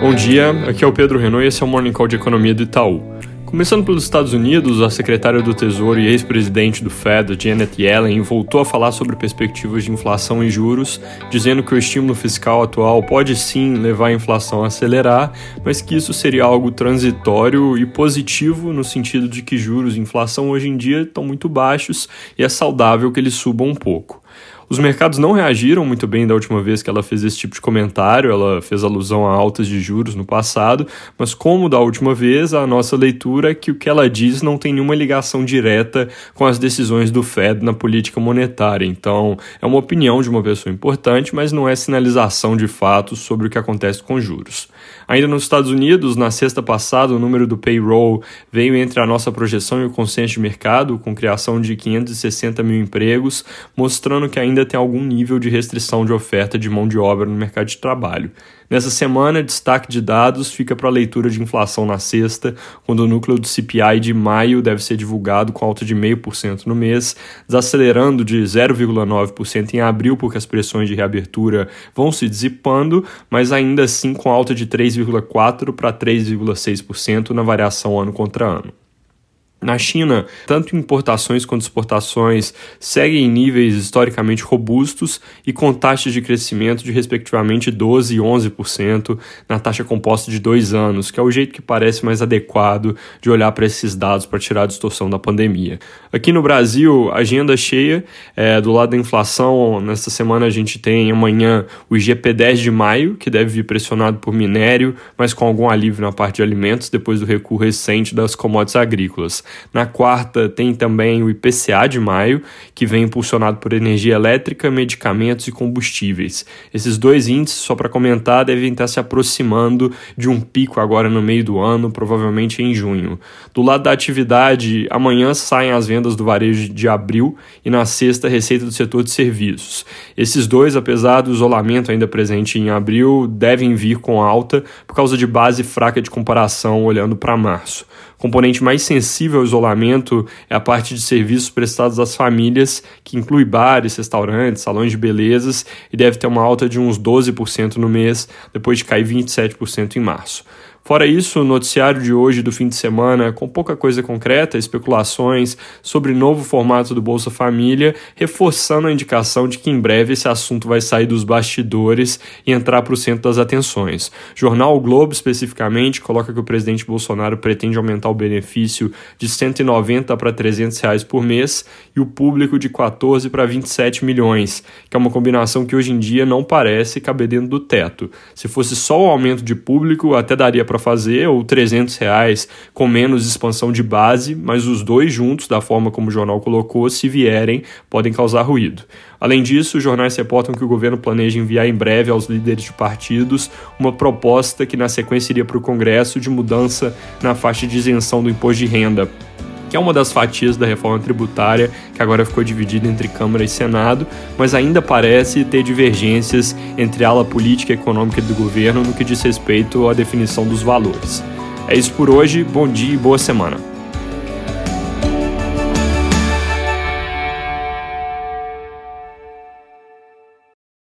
Bom dia, aqui é o Pedro Renault e esse é o Morning Call de Economia do Itaú. Começando pelos Estados Unidos, a secretária do Tesouro e ex-presidente do Fed, Janet Yellen, voltou a falar sobre perspectivas de inflação e juros, dizendo que o estímulo fiscal atual pode sim levar a inflação a acelerar, mas que isso seria algo transitório e positivo no sentido de que juros e inflação hoje em dia estão muito baixos e é saudável que eles subam um pouco. Os mercados não reagiram muito bem da última vez que ela fez esse tipo de comentário, ela fez alusão a altas de juros no passado, mas como da última vez, a nossa leitura é que o que ela diz não tem nenhuma ligação direta com as decisões do Fed na política monetária. Então, é uma opinião de uma pessoa importante, mas não é sinalização de fato sobre o que acontece com juros. Ainda nos Estados Unidos, na sexta passada, o número do payroll veio entre a nossa projeção e o consenso de mercado, com criação de 560 mil empregos, mostrando que ainda tem algum nível de restrição de oferta de mão de obra no mercado de trabalho. Nessa semana, destaque de dados fica para a leitura de inflação na sexta, quando o núcleo do CPI de maio deve ser divulgado com alta de 0,5% no mês, desacelerando de 0,9% em abril, porque as pressões de reabertura vão se dissipando, mas ainda assim com alta de 3,4% para 3,6% na variação ano contra ano. Na China, tanto importações quanto exportações seguem em níveis historicamente robustos e com taxas de crescimento de respectivamente 12% e 11% na taxa composta de dois anos, que é o jeito que parece mais adequado de olhar para esses dados para tirar a distorção da pandemia. Aqui no Brasil, agenda cheia. É, do lado da inflação, nesta semana a gente tem amanhã o IGP-10 de maio, que deve vir pressionado por minério, mas com algum alívio na parte de alimentos depois do recuo recente das commodities agrícolas. Na quarta, tem também o IPCA de maio, que vem impulsionado por energia elétrica, medicamentos e combustíveis. Esses dois índices, só para comentar, devem estar se aproximando de um pico agora no meio do ano, provavelmente em junho. Do lado da atividade, amanhã saem as vendas do varejo de abril e na sexta, receita do setor de serviços. Esses dois, apesar do isolamento ainda presente em abril, devem vir com alta por causa de base fraca de comparação olhando para março. Componente mais sensível ao isolamento é a parte de serviços prestados às famílias, que inclui bares, restaurantes, salões de belezas e deve ter uma alta de uns 12% no mês, depois de cair 27% em março. Fora isso, o noticiário de hoje do fim de semana, com pouca coisa concreta, especulações sobre novo formato do Bolsa Família, reforçando a indicação de que em breve esse assunto vai sair dos bastidores e entrar para o centro das atenções. Jornal o Globo, especificamente, coloca que o presidente Bolsonaro pretende aumentar o benefício de 190 para 300 reais por mês e o público de 14 para 27 milhões, que é uma combinação que hoje em dia não parece caber dentro do teto. Se fosse só o aumento de público, até daria para fazer, ou 300 reais com menos expansão de base, mas os dois juntos, da forma como o jornal colocou, se vierem, podem causar ruído. Além disso, os jornais reportam que o governo planeja enviar em breve aos líderes de partidos uma proposta que na sequência iria para o Congresso de mudança na faixa de isenção do imposto de renda que é uma das fatias da reforma tributária que agora ficou dividida entre Câmara e Senado, mas ainda parece ter divergências entre a ala política e econômica do governo no que diz respeito à definição dos valores. É isso por hoje, bom dia e boa semana.